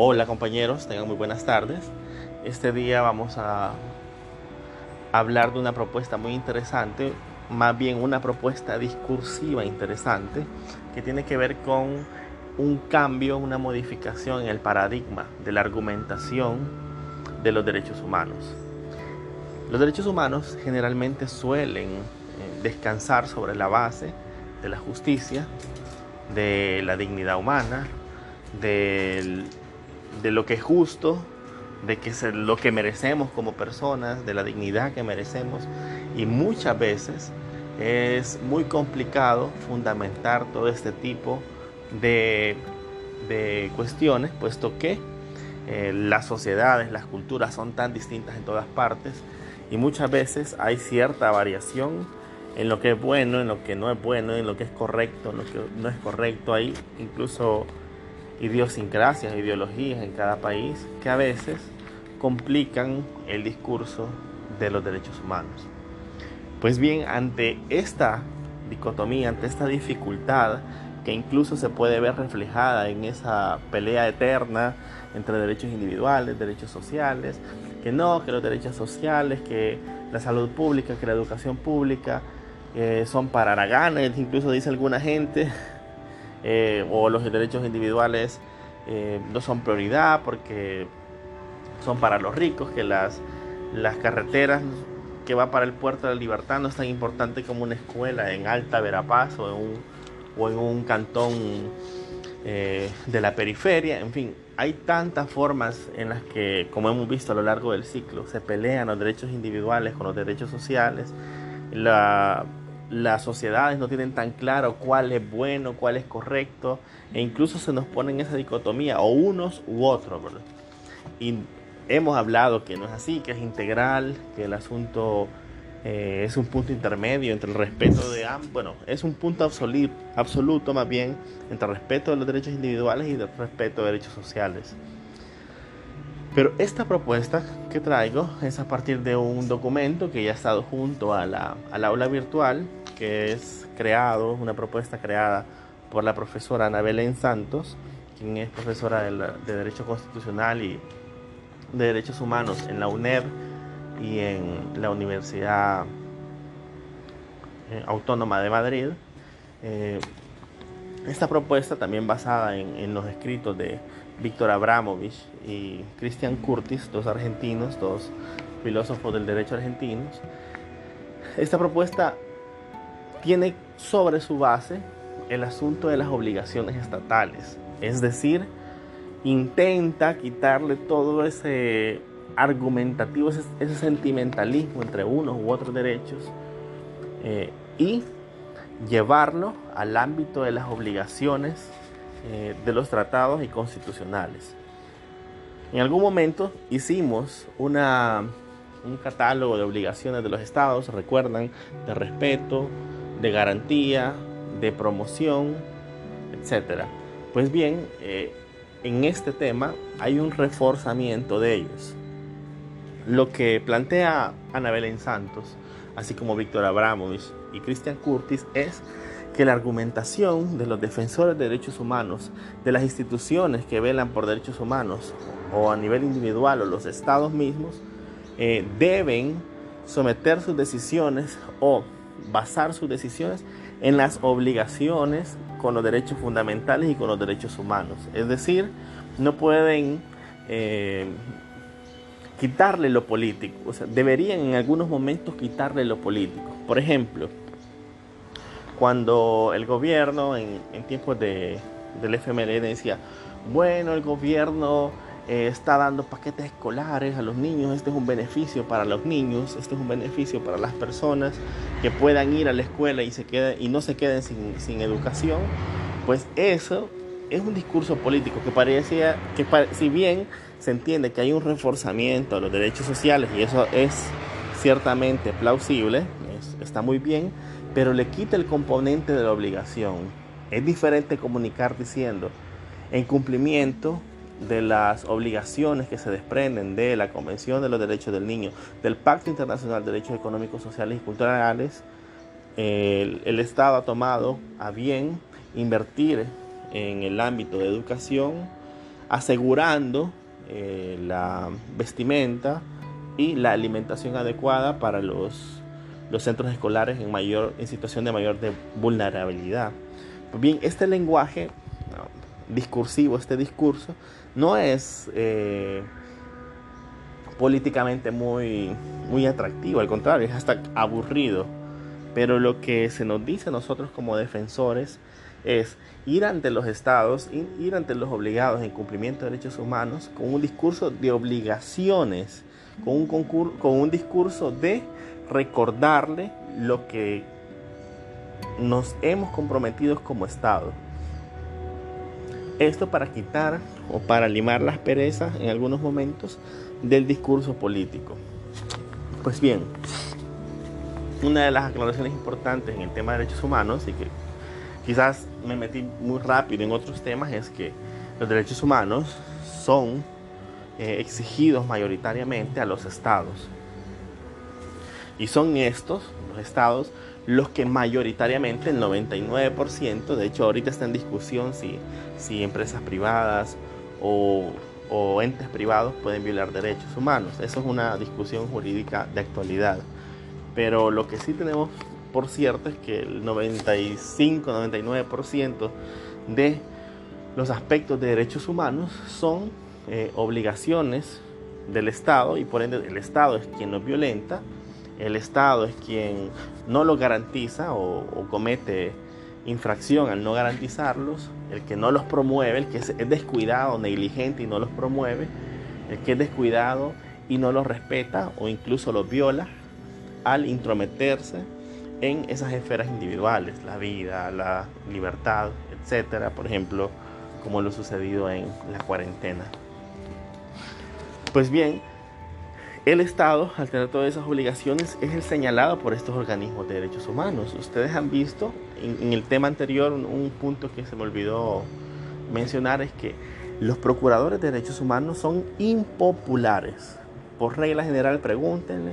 Hola compañeros, tengan muy buenas tardes. Este día vamos a hablar de una propuesta muy interesante, más bien una propuesta discursiva interesante, que tiene que ver con un cambio, una modificación en el paradigma de la argumentación de los derechos humanos. Los derechos humanos generalmente suelen eh, descansar sobre la base de la justicia, de la dignidad humana, del de lo que es justo, de que es lo que merecemos como personas, de la dignidad que merecemos. Y muchas veces es muy complicado fundamentar todo este tipo de, de cuestiones, puesto que eh, las sociedades, las culturas son tan distintas en todas partes y muchas veces hay cierta variación en lo que es bueno, en lo que no es bueno, en lo que es correcto, en lo que no es correcto. Hay incluso idiosincrasias, ideologías en cada país que a veces complican el discurso de los derechos humanos. Pues bien, ante esta dicotomía, ante esta dificultad que incluso se puede ver reflejada en esa pelea eterna entre derechos individuales, derechos sociales, que no, que los derechos sociales, que la salud pública, que la educación pública eh, son para haraganes, incluso dice alguna gente, eh, o los derechos individuales eh, no son prioridad porque son para los ricos, que las, las carreteras que va para el puerto de la libertad no es tan importante como una escuela en Alta Verapaz o en un, o en un cantón eh, de la periferia, en fin, hay tantas formas en las que, como hemos visto a lo largo del ciclo, se pelean los derechos individuales con los derechos sociales. La, las sociedades no tienen tan claro cuál es bueno, cuál es correcto, e incluso se nos pone en esa dicotomía, o unos u otros, ¿verdad? Y hemos hablado que no es así, que es integral, que el asunto eh, es un punto intermedio entre el respeto de ambos, bueno, es un punto absoluto, absoluto más bien entre el respeto de los derechos individuales y el respeto de derechos sociales. Pero esta propuesta que traigo es a partir de un documento que ya ha estado junto a la, al aula virtual, que es creado, una propuesta creada por la profesora Ana Belén Santos, quien es profesora de, de Derecho Constitucional y de Derechos Humanos en la UNED y en la Universidad eh, Autónoma de Madrid. Eh, esta propuesta también basada en, en los escritos de Víctor Abramovich y Christian Curtis, dos argentinos, dos filósofos del derecho argentinos. Esta propuesta tiene sobre su base el asunto de las obligaciones estatales, es decir, intenta quitarle todo ese argumentativo, ese, sentimentalismo entre unos u otros derechos eh, y llevarlo al ámbito de las obligaciones eh, de los tratados y constitucionales. En algún momento hicimos un catálogo de obligaciones de los estados, recuerdan, de respeto, de garantía, de promoción, etc. Pues bien, eh, en este tema hay un reforzamiento de ellos. Lo que plantea Ana Belén Santos, así como Víctor Abramovich y Christian Curtis, es que la argumentación de los defensores de derechos humanos, de las instituciones que velan por derechos humanos, o a nivel individual o los estados mismos, eh, deben someter sus decisiones o basar sus decisiones en las obligaciones con los derechos fundamentales y con los derechos humanos. Es decir, no pueden eh, quitarle lo político, o sea, deberían en algunos momentos quitarle lo político. Por ejemplo, cuando el gobierno en, tiempos de, del FMLN decía, bueno, el gobierno eh, está dando paquetes escolares a los niños, este es un beneficio para los niños, este es un beneficio para las personas que puedan ir a la escuela y, se queden, y no se queden sin, sin educación, pues eso es un discurso político que parecía que si bien se entiende que hay un reforzamiento a los derechos sociales y eso es ciertamente plausible, está muy bien, pero le quita el componente de la obligación. Es diferente comunicar diciendo, en cumplimiento de las obligaciones que se desprenden de la Convención de los Derechos del Niño, del Pacto Internacional de Derechos Económicos, Sociales y Culturales, el, Estado ha tomado a bien invertir en el ámbito de educación asegurando eh, la vestimenta y la alimentación adecuada para los, los centros escolares en, mayor, en situación de mayor de vulnerabilidad. Bien, este lenguaje discursivo, este discurso, no es eh, políticamente muy, muy atractivo, al contrario, es hasta aburrido. Pero lo que se nos dice a nosotros como defensores es ir ante los estados, ir ante los obligados en cumplimiento de derechos humanos con un discurso de obligaciones, con un, con un discurso de recordarle lo que nos hemos comprometido como Estado. Esto para quitar o para limar las perezas en algunos momentos del discurso político. Pues bien, una de las aclaraciones importantes en el tema de derechos humanos y que quizás me metí muy rápido en otros temas es que los derechos humanos son eh, exigidos mayoritariamente a los estados. Y son estos, los estados, los que mayoritariamente, el 99%, de hecho ahorita está en discusión si, si empresas privadas o, o entes privados pueden violar derechos humanos. Eso es una discusión jurídica de actualidad. Pero lo que sí tenemos por cierto es que el 95-99% de los aspectos de derechos humanos son eh, obligaciones del Estado y por ende el Estado es quien los violenta, el Estado es quien no los garantiza o, comete infracción al no garantizarlos, el que no los promueve, el que es descuidado, negligente y no los promueve, el que es descuidado y no los respeta o incluso los viola al intrometerse en esas esferas individuales, la vida, la libertad, etcétera, por ejemplo, como lo sucedido en la cuarentena. Pues bien, el Estado, al tener todas esas obligaciones, es el señalado por estos organismos de derechos humanos. Ustedes han visto en, el tema anterior un, punto que se me olvidó mencionar es que los procuradores de derechos humanos son impopulares. Por regla general, pregúntenle.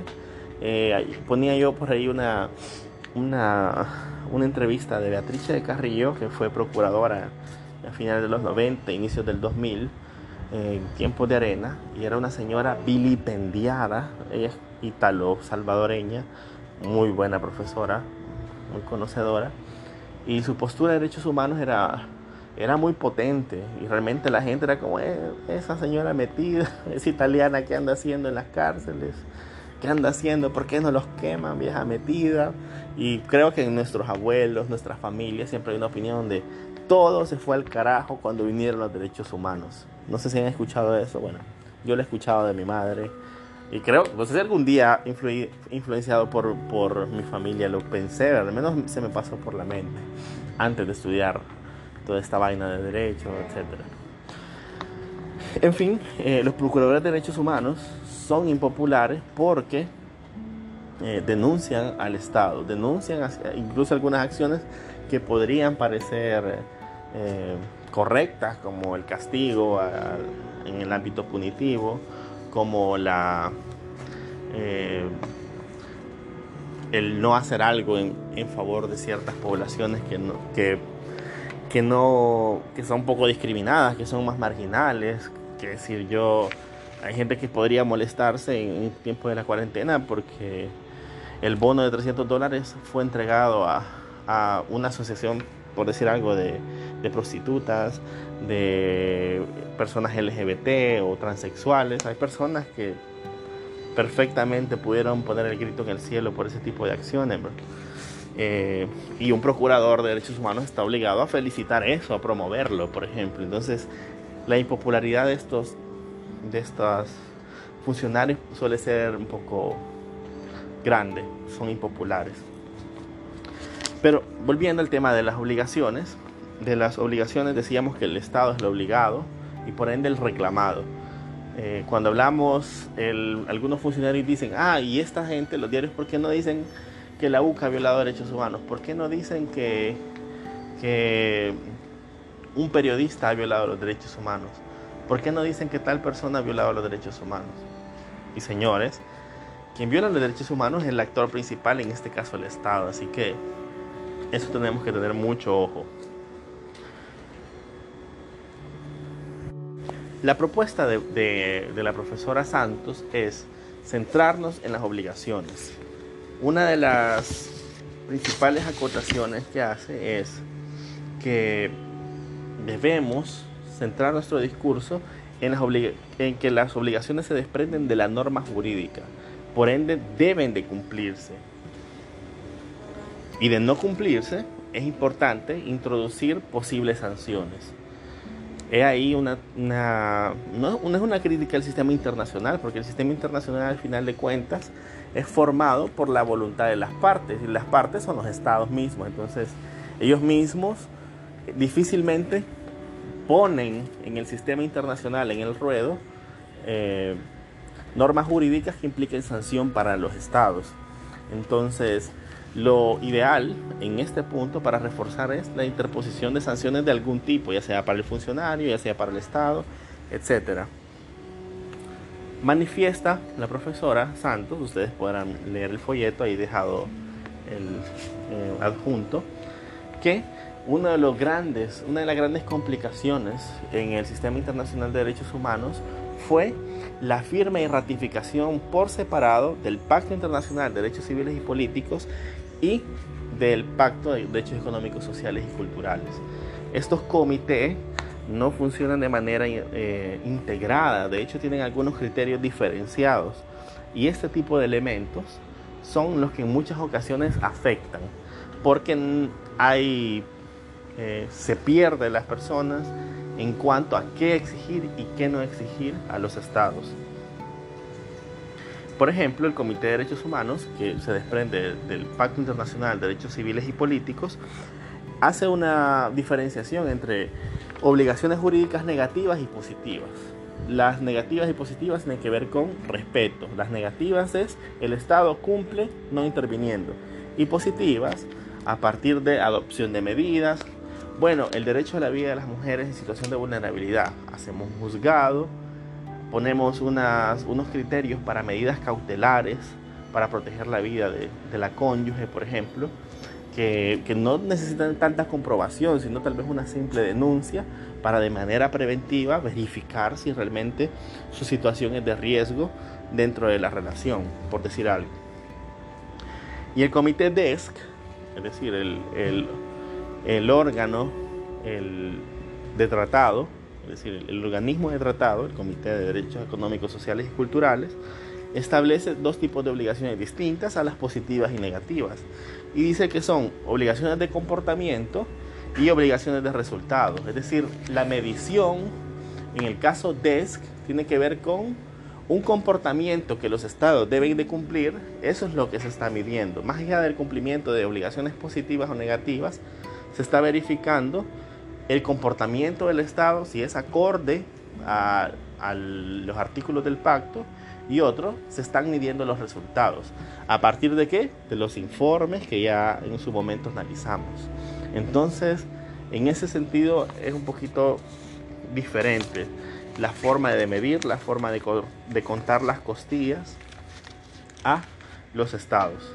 Eh, ponía yo por ahí una, una, una entrevista de Beatriz de Carrillo, que fue procuradora a finales de los 90, inicios del 2000 en tiempos de arena y era una señora vilipendiada, ella es italo-salvadoreña, muy buena profesora, muy conocedora y su postura de derechos humanos era, era muy potente y realmente la gente era como eh, esa señora metida, esa italiana que anda haciendo en las cárceles. ¿Qué anda haciendo? ¿Por qué no los queman, vieja metida? Y creo que en nuestros abuelos, nuestras familias, siempre hay una opinión de todo se fue al carajo cuando vinieron los derechos humanos. No sé si han escuchado eso. Bueno, yo lo he escuchado de mi madre. Y creo, no sé si algún día influenciado por, mi familia lo pensé, al menos se me pasó por la mente antes de estudiar toda esta vaina de derecho, etc. En fin, eh, los procuradores de derechos humanos son impopulares porque eh, denuncian al Estado, denuncian incluso algunas acciones que podrían parecer eh, correctas, como el castigo en el ámbito punitivo, como la eh, el no hacer algo en, favor de ciertas poblaciones que no, que, que no que son un poco discriminadas, que son más marginales, que decir yo hay gente que podría molestarse en, en tiempo de la cuarentena porque el bono de 300 dólares fue entregado a, a una asociación, por decir algo, de, de prostitutas, de personas LGBT o transexuales. Hay personas que perfectamente pudieron poner el grito en el cielo por ese tipo de acciones. Eh, y un procurador de derechos humanos está obligado a felicitar eso, a promoverlo, por ejemplo. Entonces, la impopularidad de estos, de estos funcionarios suele ser un poco grande, son impopulares. Pero volviendo al tema de las obligaciones, de las obligaciones decíamos que el Estado es el obligado y por ende el reclamado. Eh, cuando hablamos, algunos funcionarios dicen, ah, y esta gente, los diarios, ¿por qué no dicen que la UCA ha violado derechos humanos? ¿Por qué no dicen que, que un periodista ha violado los derechos humanos? ¿Por qué no dicen que tal persona ha violado los derechos humanos? Y señores, quien viola los derechos humanos es el actor principal, en este caso el Estado, así que eso tenemos que tener mucho ojo. La propuesta de, la profesora Santos es centrarnos en las obligaciones. Una de las principales acotaciones que hace es que debemos centrar nuestro discurso en, en que las obligaciones se desprenden de la norma jurídica, por ende deben de cumplirse. Y de no cumplirse, es importante introducir posibles sanciones. Es ahí una, una, no, es una crítica al sistema internacional, porque el sistema internacional al final de cuentas es formado por la voluntad de las partes, y las partes son los estados mismos, entonces ellos mismos difícilmente ponen en el sistema internacional, en el ruedo, eh, normas jurídicas que impliquen sanción para los estados. Entonces, lo ideal en este punto para reforzar es la interposición de sanciones de algún tipo, ya sea para el funcionario, ya sea para el Estado, etc. Manifiesta la profesora Santos, ustedes podrán leer el folleto ahí dejado el eh, adjunto, que de los grandes, una de las grandes complicaciones en el sistema internacional de derechos humanos fue la firma y ratificación por separado del Pacto Internacional de Derechos Civiles y Políticos y del Pacto de Derechos Económicos, Sociales y Culturales. Estos comités no funcionan de manera eh, integrada, de hecho tienen algunos criterios diferenciados y este tipo de elementos son los que en muchas ocasiones afectan porque hay eh, se pierde las personas en cuanto a qué exigir y qué no exigir a los estados. Por ejemplo, el Comité de Derechos Humanos, que se desprende del Pacto Internacional de Derechos Civiles y Políticos, hace una diferenciación entre obligaciones jurídicas negativas y positivas. Las negativas y positivas tienen que ver con respeto. Las negativas es el Estado cumple no interviniendo. Y positivas a partir de adopción de medidas. Bueno, el derecho a la vida de las mujeres en situación de vulnerabilidad. Hacemos un juzgado, ponemos unos criterios para medidas cautelares para proteger la vida de, la cónyuge, por ejemplo, que, no necesitan tanta comprobación, sino tal vez una simple denuncia para de manera preventiva verificar si realmente su situación es de riesgo dentro de la relación, por decir algo. Y el comité DESC, es decir, el, órgano de tratado, es decir, el, organismo de tratado, el Comité de Derechos Económicos, Sociales y Culturales, establece dos tipos de obligaciones distintas a las positivas y negativas. Y dice que son obligaciones de comportamiento y obligaciones de resultados. Es decir, la medición, en el caso DESC, tiene que ver con un comportamiento que los estados deben de cumplir. Eso es lo que se está midiendo. Más allá del cumplimiento de obligaciones positivas o negativas, se está verificando el comportamiento del Estado, si es acorde a, los artículos del pacto, y otro, se están midiendo los resultados. ¿A partir de qué? De los informes que ya en su momento analizamos. Entonces, en ese sentido es un poquito diferente la forma de medir, la forma de, de contar las costillas a los estados.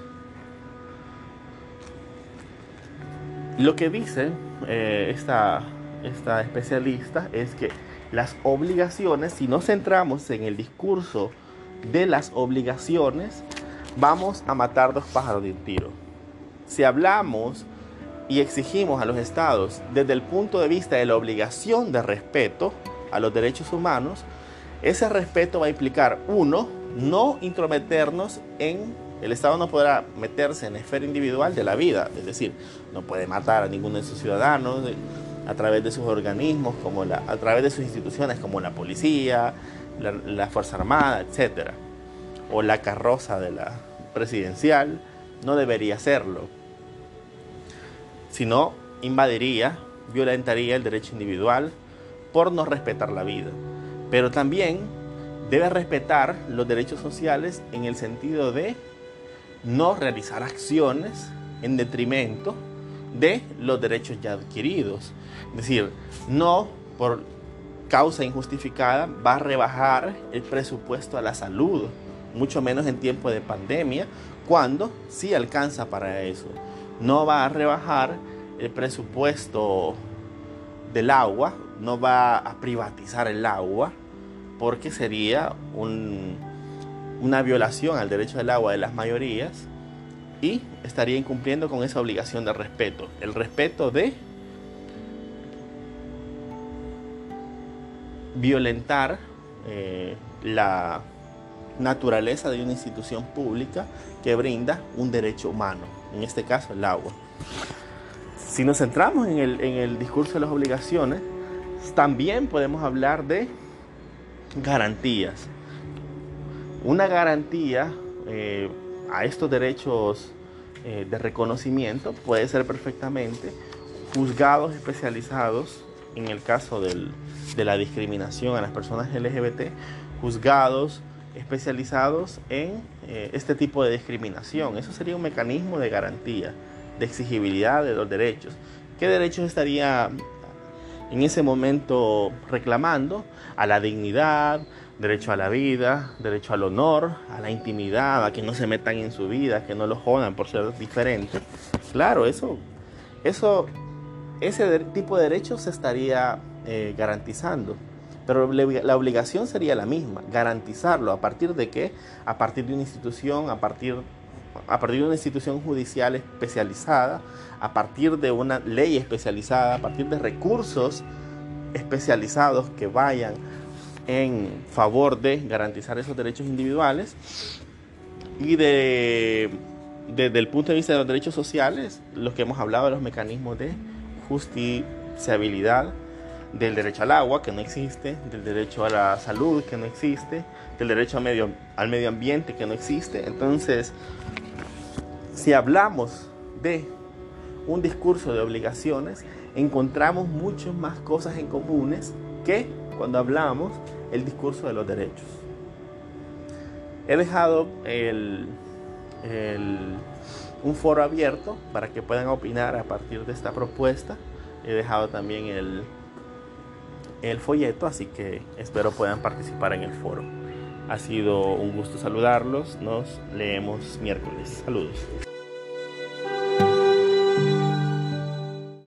Lo que dice eh, esta, esta especialista es que las obligaciones, si nos centramos en el discurso de las obligaciones, vamos a matar dos pájaros de un tiro. Si hablamos y exigimos a los estados desde el punto de vista de la obligación de respeto a los derechos humanos, ese respeto va a implicar, uno, no intrometernos en el Estado no podrá meterse en la esfera individual de la vida, es decir, no puede matar a ninguno de sus ciudadanos a través de sus organismos, como la, a través de sus instituciones como la policía, la, Fuerza Armada, etc. O la carroza de la presidencial, no debería hacerlo, sino invadiría, violentaría el derecho individual por no respetar la vida. Pero también debe respetar los derechos sociales en el sentido de no realizar acciones en detrimento de los derechos ya adquiridos. Es decir, no por causa injustificada va a rebajar el presupuesto a la salud, mucho menos en tiempo de pandemia, cuando sí alcanza para eso. No va a rebajar el presupuesto del agua, no va a privatizar el agua, porque sería una violación al derecho del agua de las mayorías y estaría incumpliendo con esa obligación de respeto, el respeto de violentar eh, la naturaleza de una institución pública que brinda un derecho humano, en este caso el agua. Si nos centramos en el, discurso de las obligaciones, también podemos hablar de garantías. Una garantía eh, a estos derechos eh, de reconocimiento puede ser perfectamente juzgados especializados en el caso de la discriminación a las personas LGBT, juzgados especializados en eh, este tipo de discriminación. Eso sería un mecanismo de garantía, de exigibilidad de los derechos. ¿Qué derechos estaría en ese momento reclamando? A la dignidad, derecho a la vida, derecho al honor, a la intimidad, a que no se metan en su vida, que no lo jodan por ser diferentes. Claro, eso, eso, ese tipo de derechos se estaría eh, garantizando. Pero la obligación sería la misma, garantizarlo. ¿A partir de qué? A partir de una institución, a partir, a partir de una institución judicial especializada, a partir de una ley especializada, a partir de recursos especializados que vayan en favor de garantizar esos derechos individuales y de, desde el punto de vista de los derechos sociales, los que hemos hablado de los mecanismos de justiciabilidad, del derecho al agua, que no existe, del derecho a la salud, que no existe, del derecho al medio, al medio ambiente, que no existe. Entonces, si hablamos de un discurso de obligaciones, encontramos muchas más cosas en comunes que cuando hablamos el discurso de los derechos. He dejado un foro abierto para que puedan opinar a partir de esta propuesta. He dejado también el, el folleto, así que espero puedan participar en el foro. Ha sido un gusto saludarlos, nos leemos miércoles. Saludos.